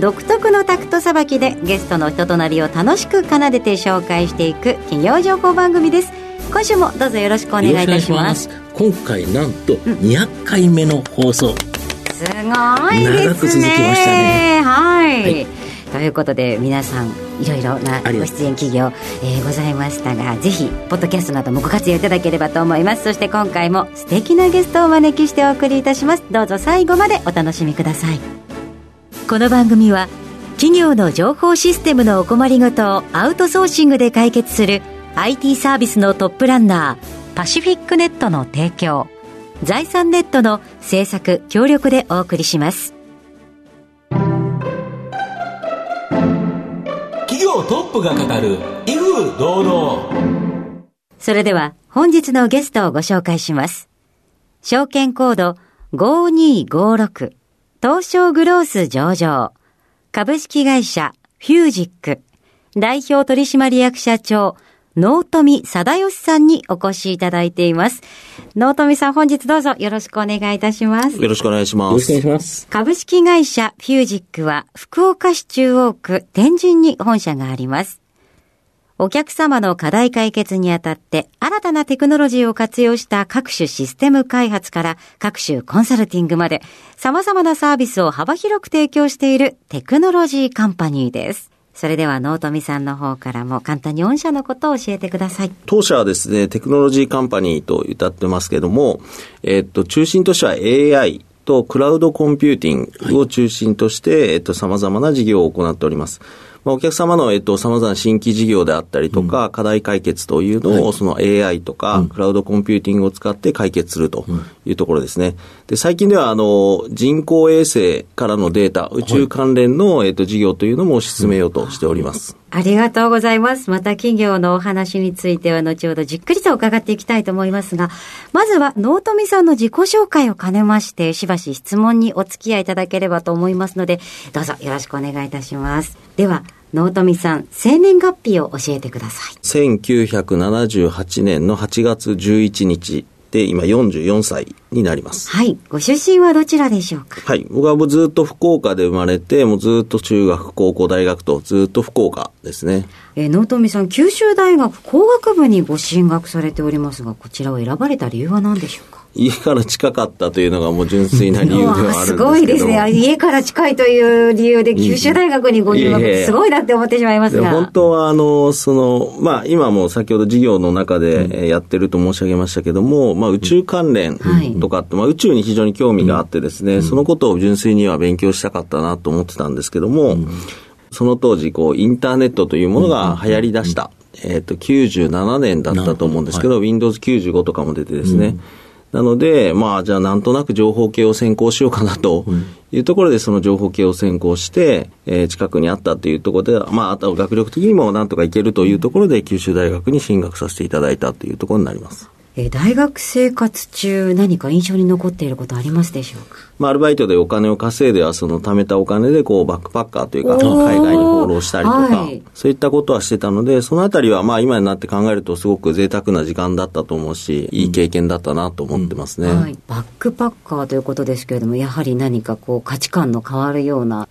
独特のタクトさばきでゲストの人となりを楽しく奏でて紹介していく企業情報番組です。今週もどうぞよろしくお願いいたします。今回なんと200回目の放送、うん、すごいですね。長く続きましたね。はい、はい。ということで皆さんいろいろなご出演企業、えー、ございましたがぜひポッドキャストなどもご活用いただければと思います。そして今回も素敵なゲストをお招きしてお送りいたします。どうぞ最後までお楽しみくださいこの番組は企業の情報システムのお困りごとをアウトソーシングで解決する IT サービスのトップランナーパシフィックネットの提供財産ネットの制作協力でお送りします。業トップが語る威風堂々。それでは本日のゲストをご紹介します。証券コード5256東証グロース上場株式会社フュージック代表取締役社長納富貞義さんにお越しいただいています。納富さん、本日どうぞよろしくお願いいたします。よろしくお願いします。よろしくお願いします。株式会社フュージックは、福岡市中央区天神に本社があります。お客様の課題解決にあたって新たなテクノロジーを活用した各種システム開発から各種コンサルティングまで様々なサービスを幅広く提供しているテクノロジーカンパニーです。それでは、納富さんの方からも簡単に御社のことを教えてください。当社はですね、テクノロジーカンパニーと謳ってますけども、えっと、中心としては AI、とクラウドコンピューティングを中心として、えっと、様々な事業を行っております。まあ、お客様の、えっと、様々な新規事業であったりとか、うん、課題解決というのを、はい、その AI とか、クラウドコンピューティングを使って解決するというところですね。で、最近では、あの、人工衛星からのデータ、宇宙関連の、えっと、事業というのも進めようとしております。ありがとうございます。また企業のお話については後ほどじっくりと伺っていきたいと思いますが、まずは納富さんの自己紹介を兼ねまして、しばし質問にお付き合いいただければと思いますので、どうぞよろしくお願いいたします。では、納富さん、生年月日を教えてください。1978年の8月11日、今44歳になります。はい。ご出身はどちらでしょうか？はい。僕はずっと福岡で生まれて、もうずっと中学、高校、大学とずっと福岡ですね。えー、納富さん、九州大学工学部にご進学されておりますが、こちらを選ばれた理由は何でしょうか？家から近かったというのがもう純粋な理由ではあるんです すごいですね。家から近いという理由で九州大学にご入学、すごいなって思ってしまいますが。本当は、あの、その、まあ、今も先ほど事業の中でやってると申し上げましたけども、まあ、宇宙関連とかって、まあ、宇宙に非常に興味があってですね、そのことを純粋には勉強したかったなと思ってたんですけども、その当時、こう、インターネットというものが流行り出した。えっ、と、97年だったと思うんですけど、Windows 95とかも出てですね、なので、まあ、じゃあなんとなく情報系を専攻しようかなというところで、その情報系を専攻して、えー、近くにあったというところで、まあ、あと学力的にもなんとかいけるというところで、九州大学に進学させていただいたというところになります。え大学生活中何か印象に残っていることありますでしょうか？まあ、アルバイトでお金を稼いでは、その貯めたお金で、こう、バックパッカーというか、海外に放浪したりとか、はい、そういったことはしてたので、そのあたりは、まあ、今になって考えると、すごく贅沢な時間だったと思うし、いい経験だったなと思ってますね、うん。はい。バックパッカーということですけれども、やはり何かこう、価値観の変わるような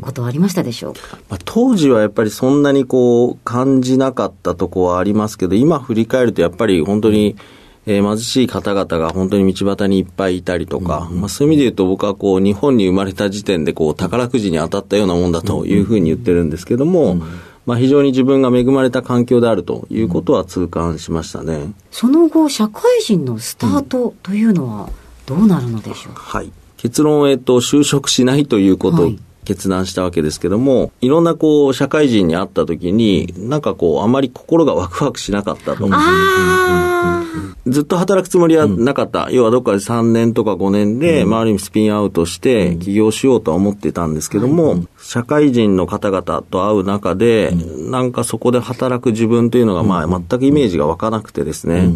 ことはありましたでしょうか、うん、まあ、当時はやっぱりそんなにこう、感じなかったとこはありますけど、今振り返ると、やっぱり本当に、えー、貧しい方々が本当に道端にいっぱいいたりとか、うんまあ、そういう意味で言うと僕はこう日本に生まれた時点でこう宝くじに当たったようなもんだというふうに言ってるんですけども、うんまあ、非常に自分が恵まれた環境であるということは痛感しましたね。その後、社会人のスタートというのはどうなるのでしょうか、はい。結論、えっと、就職しないということ決断したわけですけども、いろんなこう、社会人に会った時に、なんかこう、あまり心がワクワクしなかったと。ずっと働くつもりはなかった。うん、要はどっかで3年とか5年で、うん、まあ、ある意味スピンアウトして起業しようとは思ってたんですけども、うん、社会人の方々と会う中で、なんかそこで働く自分というのが、まあ、全くイメージが湧かなくてですね、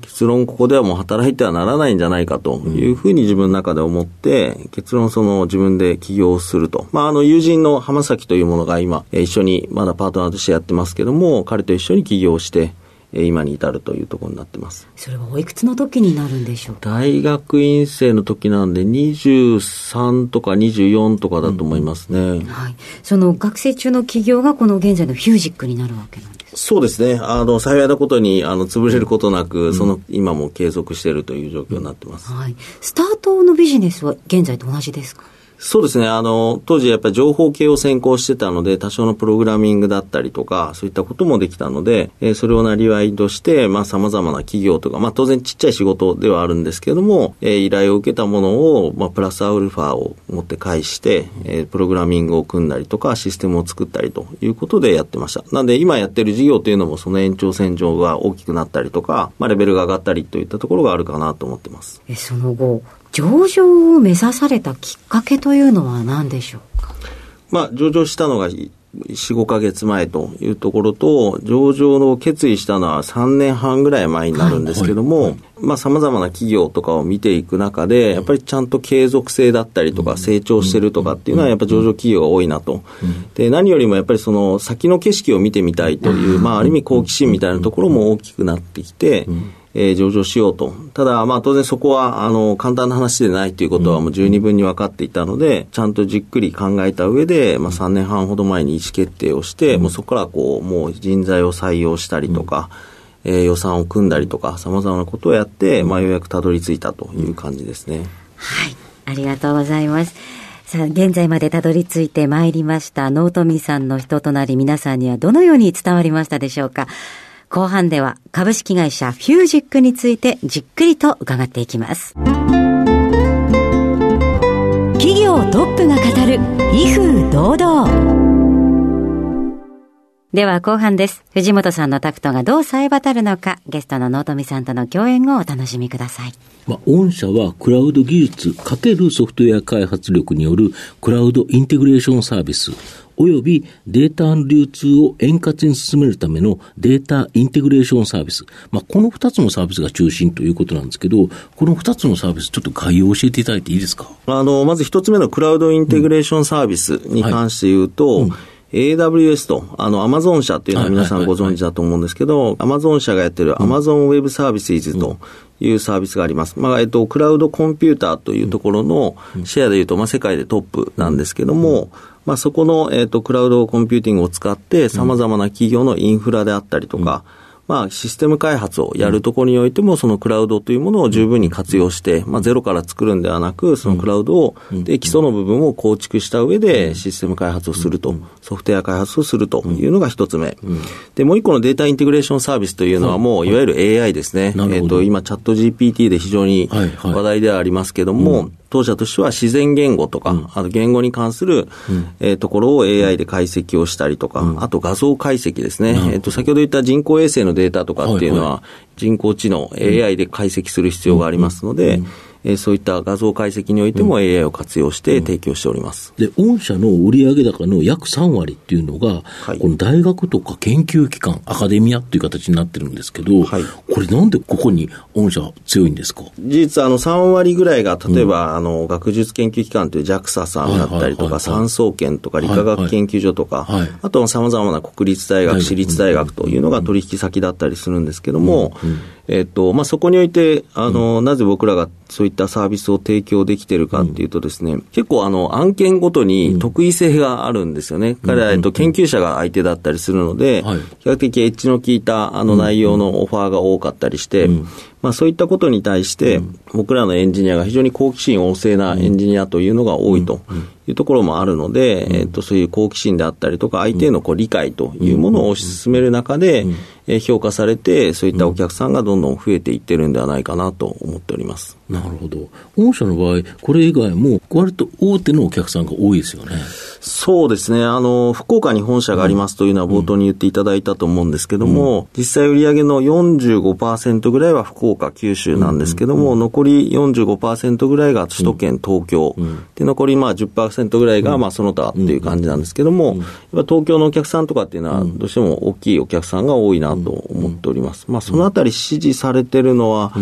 結論ここではもう働いてはならないんじゃないかというふうに自分の中で思って、結論その自分で起業すると。まあ、あの、友人の浜崎というものが今、一緒にまだパートナーとしてやってますけども、彼と一緒に起業して、今に至るというところになってます。それはおいくつの時になるんでしょう大学院生の時なんで23とか24とかだと思いますね。うん、はい。その学生中の企業がこの現在のフュージックになるわけなんですそうですね。あの、幸いなことに、あの、潰れることなく、うん、その、今も継続しているという状況になってます。はい。スタートのビジネスは現在と同じですか？そうですね。あの、当時やっぱり情報系を専攻してたので、多少のプログラミングだったりとか、そういったこともできたので、えー、それをなりわいとして、まあ様々な企業とか、まあ当然ちっちゃい仕事ではあるんですけども、えー、依頼を受けたものを、まあプラスアルファを持って返して、えー、プログラミングを組んだりとか、システムを作ったりということでやってました。なんで今やってる事業というのもその延長線上が大きくなったりとか、まあレベルが上がったりといったところがあるかなと思ってます。え、その後、上場を目指されたきっかけというのは何でしょうか？まあ、上場したのが4、5か月前というところと、上場の決意したのは3年半ぐらい前になるんですけども、はいはい、まあ様々な企業とかを見ていく中で、やっぱりちゃんと継続性だったりとか、成長してるとかっていうのは、やっぱ上場企業が多いなと。で、何よりもやっぱりその先の景色を見てみたいという、まあある意味好奇心みたいなところも大きくなってきて、えー、上場しようと。ただ、まあ当然そこは、あの、簡単な話でないということはもう十二分に分かっていたので、ちゃんとじっくり考えた上で、まあ3年半ほど前に意思決定をして、もうそこからこう、もう人材を採用したりとか、えー、予算を組んだりとか、様々なことをやって、まあようやくたどり着いたという感じですね。はい。ありがとうございます。さあ、現在までたどり着いてまいりました、ノートミさんの人となり皆さんにはどのように伝わりましたでしょうか後半では株式会社フュージックについてじっくりと伺っていきます。企業トップが語る威風堂々。では後半です。藤本さんのタクトがどう冴え渡るのか、ゲストの納富さんとの共演をお楽しみください。まあ、御社はクラウド技術×ソフトウェア開発力によるクラウドインテグレーションサービス、およびデータの流通を円滑に進めるためのデータインテグレーションサービス。まあ、この二つのサービスが中心ということなんですけど、この二つのサービス、ちょっと概要を教えていただいていいですか？あの、まず一つ目のクラウドインテグレーションサービスに関して言うと、うんはいうん AWS と、あの、アマゾン社っていうのは皆さんご存知だと思うんですけど、アマゾン社がやってる Amazon Web Services というサービスがあります。まあ、えっと、クラウドコンピューターというところのシェアでいうと、まあ、世界でトップなんですけども、まあ、そこの、えっ、ー、と、クラウドコンピューティングを使って、様々な企業のインフラであったりとか、うんまあ、システム開発をやるところにおいても、そのクラウドというものを十分に活用して、まあ、ゼロから作るんではなく、そのクラウドを、で、基礎の部分を構築した上で、システム開発をすると、ソフトウェア開発をするというのが一つ目。で、もう一個のデータインテグレーションサービスというのは、もう、いわゆる AI ですね。えっと、今、チャット GPT で非常に話題ではありますけども、当社としては自然言語とか、うん、あと言語に関する、うん、えー、ところを AI で解析をしたりとか、うん、あと画像解析ですね。えっ、ー、と、先ほど言った人工衛星のデータとかっていうのは、人工知能、AI で解析する必要がありますので、えー、そういった画像解析においても AI を活用して提供しております。で、御社の売上高の約3割っていうのが、はい、この大学とか研究機関、アカデミアっていう形になってるんですけど、はい、これなんでここに御社強いんですか？事実、あの、3割ぐらいが、例えば、うん、あの、学術研究機関という JAXA さんだったりとか、産総研とか理化学研究所とか、はいはい、あとは様々な国立大学、私立大学というのが取引先だったりするんですけども、うんうんえっと、まあ、そこにおいて、あの、うん、なぜ僕らがそういったサービスを提供できてるかっていうとですね、うん、結構あの、案件ごとに得意性があるんですよね。うん、彼ら、えっと、研究者が相手だったりするので、比較的エッジの効いたあの内容のオファーが多かったりして、まあ、そういったことに対して、僕らのエンジニアが非常に好奇心旺盛なエンジニアというのが多いというところもあるので、えっと、そういう好奇心であったりとか、相手へのこう理解というものを推し進める中で、評価されて、そういったお客さんがどんどん増えていってるんではないかなと思っております。なるほど。御社の場合、これ以外も、割と大手のお客さんが多いですよね。そうですね。あの、福岡に本社がありますというのは冒頭に言っていただいたと思うんですけども、うん、実際売上の45%ぐらいは福岡、九州なんですけども、うん、残り45%ぐらいが首都圏、東京、うん、で、残りまあ10%ぐらいがまあその他っていう感じなんですけども、やっぱ東京のお客さんとかっていうのは、どうしても大きいお客さんが多いなと思っております。まあ、そのあたり支持されてるのは、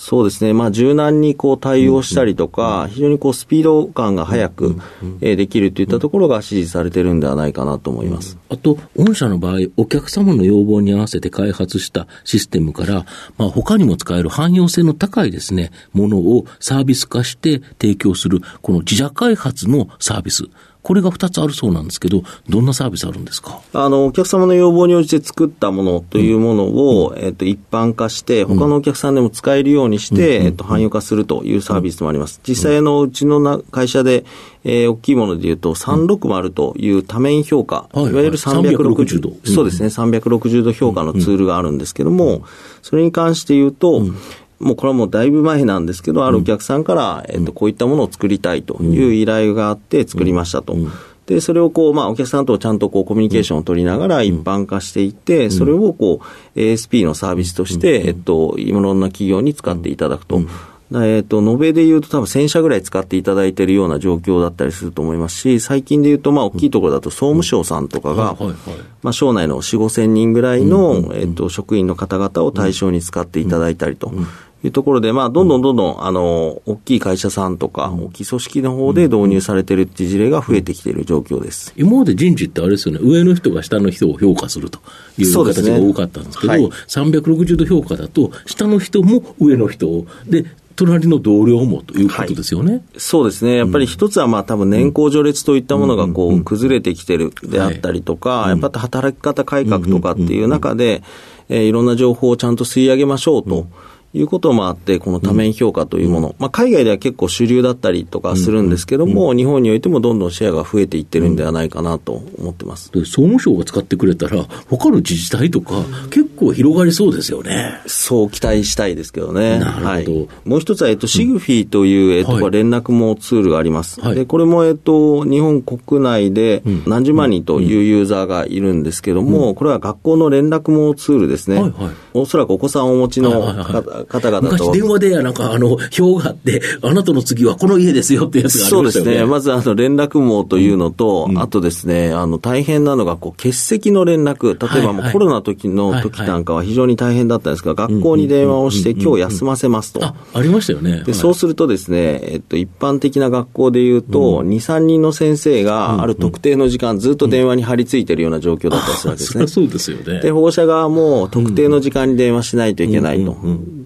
そうですね、まあ、柔軟にこう対応したりとか、非常にこうスピード感が速く、えできるといったところが支持されてるんではないかなと思います。あと、御社の場合、お客様の要望に合わせて開発したシステムから、まあ、他にも使える汎用性の高いですね、ものをサービス化して提供する、この自社開発のサービス。これが2つあるそうなんですけど、どんなサービスあるんですか？あの、お客様の要望に応じて作ったものというものを、うん、えっと、一般化して、他のお客さんでも使えるようにして、うん、えっと、汎用化するというサービスもあります。実際のうちのな会社で、えー、大きいもので言うと、360という多面評価、いわゆる360度、そうですね、360度評価のツールがあるんですけども、それに関して言うと、もうこれはもうだいぶ前なんですけど、あるお客さんから、えっと、こういったものを作りたいという依頼があって作りましたと。で、それをこう、まあ、お客さんとちゃんとこう、コミュニケーションを取りながら一般化していって、それをこう、ASP のサービスとして、えっと、いろんな企業に使っていただくと。えっ、と、延べで言うと多分1000社ぐらい使っていただいているような状況だったりすると思いますし、最近で言うと、まあ、大きいところだと総務省さんとかが、まあ、省内の4、5千人ぐらいの、えっ、と、職員の方々を対象に使っていただいたりと。いうところで、まあ、どんどんどんどん、あの、大きい会社さんとか、大きい組織の方で導入されてるっていう事例が増えてきている状況です。今まで人事ってあれですよね、上の人が下の人を評価するという形が多かったんですけど、ねはい、360度評価だと、下の人も上の人を、で、隣の同僚もということですよね、はい、そうですね、やっぱり一つはまあ多分年功序列といったものがこう崩れてきてるであったりとか、やっぱり働き方改革とかっていう中で、えー、いろんな情報をちゃんと吸い上げましょうと。いうこともあって、この多面評価というもの、うん、まあ、海外では結構主流だったりとかするんですけども、うん、日本においてもどんどんシェアが増えていってるんではないかなと思ってます。総務省が使ってくれたら、他の自治体とか、結構広がりそうですよね。そう期待したいですけどね。なるほど。はい、もう一つは、えっと、シグフィーという、えっと、連絡網ツールがあります。はい、で、これも、えっと、日本国内で何十万人というユーザーがいるんですけども、これは学校の連絡網ツールですね。はいはい、おそらくお子さんをお持ちの方々と、電話でなんかあの表があって、あなたの次はこの家ですよってやつがありましたよね。そうですね。まずあの連絡網というのと、うん、あとですね、あの大変なのがこう欠席の連絡、例えばもうコロナ時の時なんかは非常に大変だったんですが、学校に電話をして今日休ませますと。あ、ありましたよね。で、そうするとですね、えっと、一般的な学校でいうと、2、3人の先生がある特定の時間ずっと電話に張り付いてるような状況だったりするわけですね。そうですよね。で、保護者側も特定の時間に電話しないといけないと。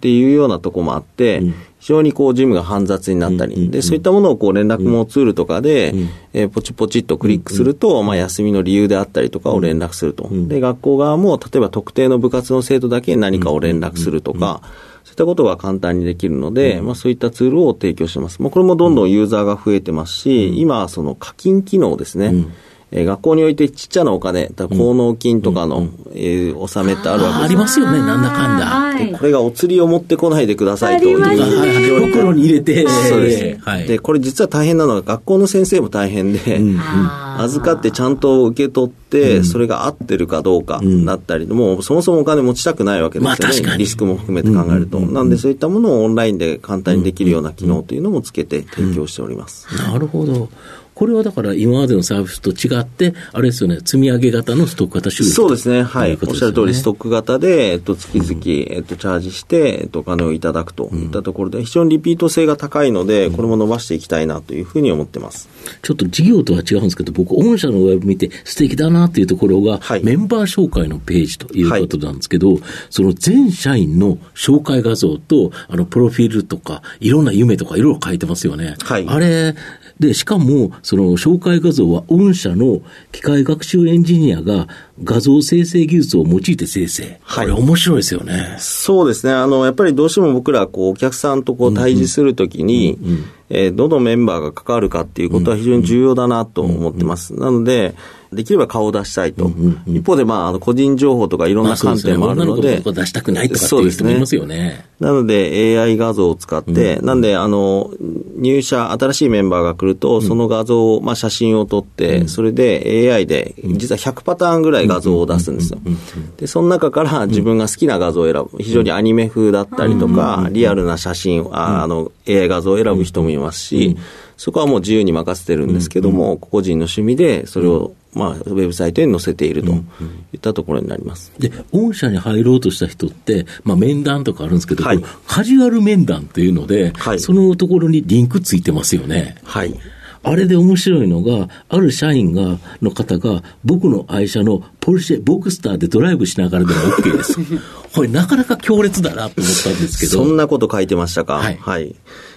っていうようなとこもあって、非常にこう事務が煩雑になったり、で、そういったものをこう連絡網ツールとかで、えー、ポチポチっとクリックすると、まあ休みの理由であったりとかを連絡すると。で、学校側も例えば特定の部活の生徒だけ何かを連絡するとか、そういったことが簡単にできるので、まあそういったツールを提供してます。まあこれもどんどんユーザーが増えてますし、今はその課金機能ですね。えー、学校においてちっちゃなお金、高納金とかの、うん、えー、納めってあるわけですありますよね、なんだかんだ。はい、これがお釣りを持ってこないでくださいという。袋に入れて。そうです。はい、で、これ実は大変なのが、学校の先生も大変で、うん預かってちゃんと受け取って、それが合ってるかどうかだったり、もうそもそもお金持ちたくないわけですよね。リスクも含めて考えると。なんでそういったものをオンラインで簡単にできるような機能というのもつけて提供しております。なるほど。これはだから今までのサービスと違って、あれですよね、積み上げ型のストック型収益そうですね、はい。ね、おっしゃる通り、ストック型で、えっと、月々、えっと、チャージして、えっと、お金をいただくといったところで、非常にリピート性が高いので、これも伸ばしていきたいなというふうに思ってます。ちょっと事業とは違うんですけど、僕、御社のウェブ見て素敵だなっていうところが、はい、メンバー紹介のページということなんですけど、はい、その全社員の紹介画像と、あの、プロフィールとか、いろんな夢とかいろいろ書いてますよね。はい、あれ、で、しかも、その紹介画像は御社の機械学習エンジニアが画像生成技術を用いて生成。はい。これ面白いですよね。そうですね。あの、やっぱりどうしても僕ら、こう、お客さんとこう、対峙するときに、えどのメンバーが関わるかっていうことは非常に重要だなと思ってます。なので、できれば顔を出したいと。一方で、まあ、あの個人情報とかいろんな観点もあるので。まあ、出したくないとかっていう人もいますよね。なので AI 画像を使って、なんで、あの、入社、新しいメンバーが来ると、その画像を、まあ、写真を撮って、それで AI で、実は100パターンぐらい画像を出すんですよ。で、その中から自分が好きな画像を選ぶ。非常にアニメ風だったりとか、リアルな写真、ああの、AI 画像を選ぶ人もいますし、そこはもう自由に任せてるんですけども、個人の趣味でそれを、まあ、ウェブサイトに載せているといったところになります。で、御社に入ろうとした人って、まあ、面談とかあるんですけど、はい、カジュアル面談っていうので、はい、そのところにリンクついてますよね。はい。あれで面白いのが、ある社員が、の方が、僕の愛車のポルシェ、ボクスターでドライブしながらでも OK です。これなかなか強烈だなと思ったんですけど。そんなこと書いてましたか？はい。はい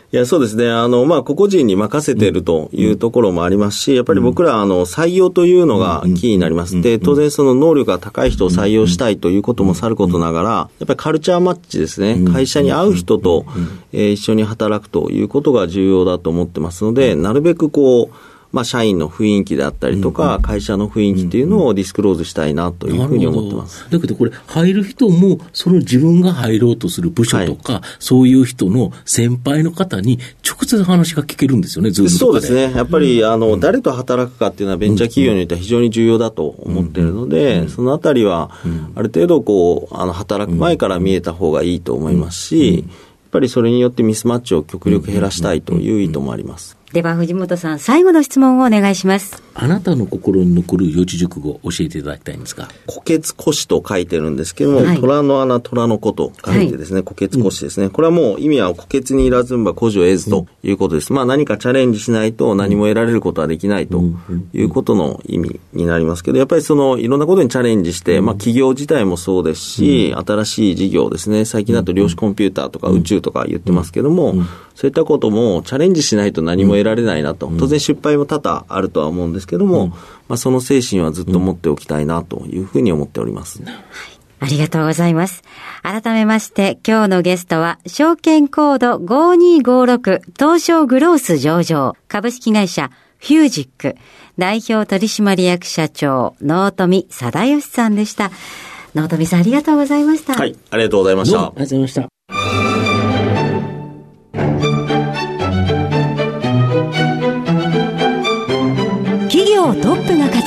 いや、そうですね。あの、まあ、個々人に任せているというところもありますし、やっぱり僕ら、あの、採用というのがキーになります。で、当然その能力が高い人を採用したいということもさることながら、やっぱりカルチャーマッチですね。会社に合う人と、えー、一緒に働くということが重要だと思ってますので、なるべくこう、まあ、社員の雰囲気であったりとか、会社の雰囲気っていうのをディスクローズしたいなというふうに思ってます。だけどこれ、入る人も、その自分が入ろうとする部署とか、はい、そういう人の先輩の方に直接話が聞けるんですよね、ずっとそうですね。やっぱり、あの、誰と働くかっていうのはベンチャー企業においては非常に重要だと思っているので、そのあたりは、ある程度こう、あの、働く前から見えた方がいいと思いますし、やっぱりそれによってミスマッチを極力減らしたいという意図もあります。では藤本さん、最後の質問をお願いします。あなたの心に残る四字熟語教えていただきたいんですが。虎血古紙と書いてるんですけども、はい、虎の穴、虎の子と書いてですね、虎血古紙ですね。これはもう意味は虎血にいらずんば古事を得ずということです。まあ何かチャレンジしないと何も得られることはできないということの意味になりますけど、やっぱりそのいろんなことにチャレンジして、まあ企業自体もそうですし、新しい事業ですね、最近だと量子コンピューターとか宇宙とか言ってますけども、そういったこともチャレンジしないと何も得られないなと。当然失敗も多々あるとは思うんですけども、まあ、その精神はずっと持っておきたいなというふうに思っております。ありがとうございます。改めまして、今日のゲストは、証券コード5256東証グロース上場株式会社フュージック代表取締役社長、納富貞義さんでした。納富さんありがとうございました。はい、ありがとうございました。ありがとうございました。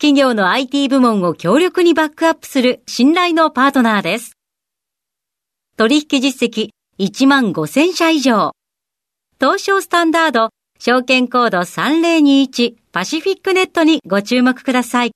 企業の IT 部門を強力にバックアップする信頼のパートナーです。取引実績1万5000社以上。東証スタンダード証券コード3021パシフィックネットにご注目ください。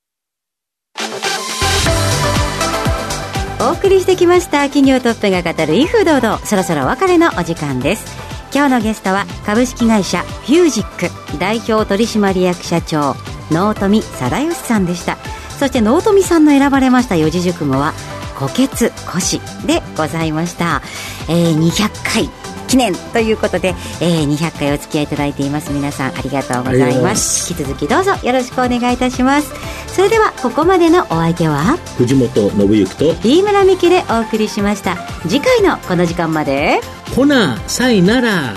お送りしてきました企業トップが語る威風堂々そろそろお別れのお時間です今日のゲストは株式会社フュージック代表取締役社長納富貞義さんでした。そして納富さんの選ばれました四字熟語は虎血古紙でございました、えー、200回記念ということで、えー、200回お付き合いいただいています。皆さんありがとうございます。引き続きどうぞよろしくお願いいたしますそれではここまでのお相手は藤本信之と飯村美希でお送りしました。次回のこの時間まで。ほなさいなら。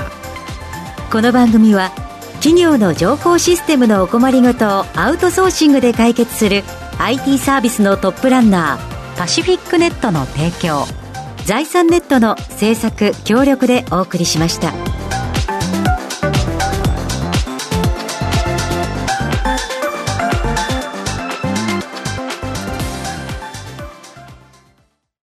この番組は企業の情報システムのお困りごとをアウトソーシングで解決する IT サービスのトップランナーパシフィックネットの提供財産ネットの政策協力でお送りしました。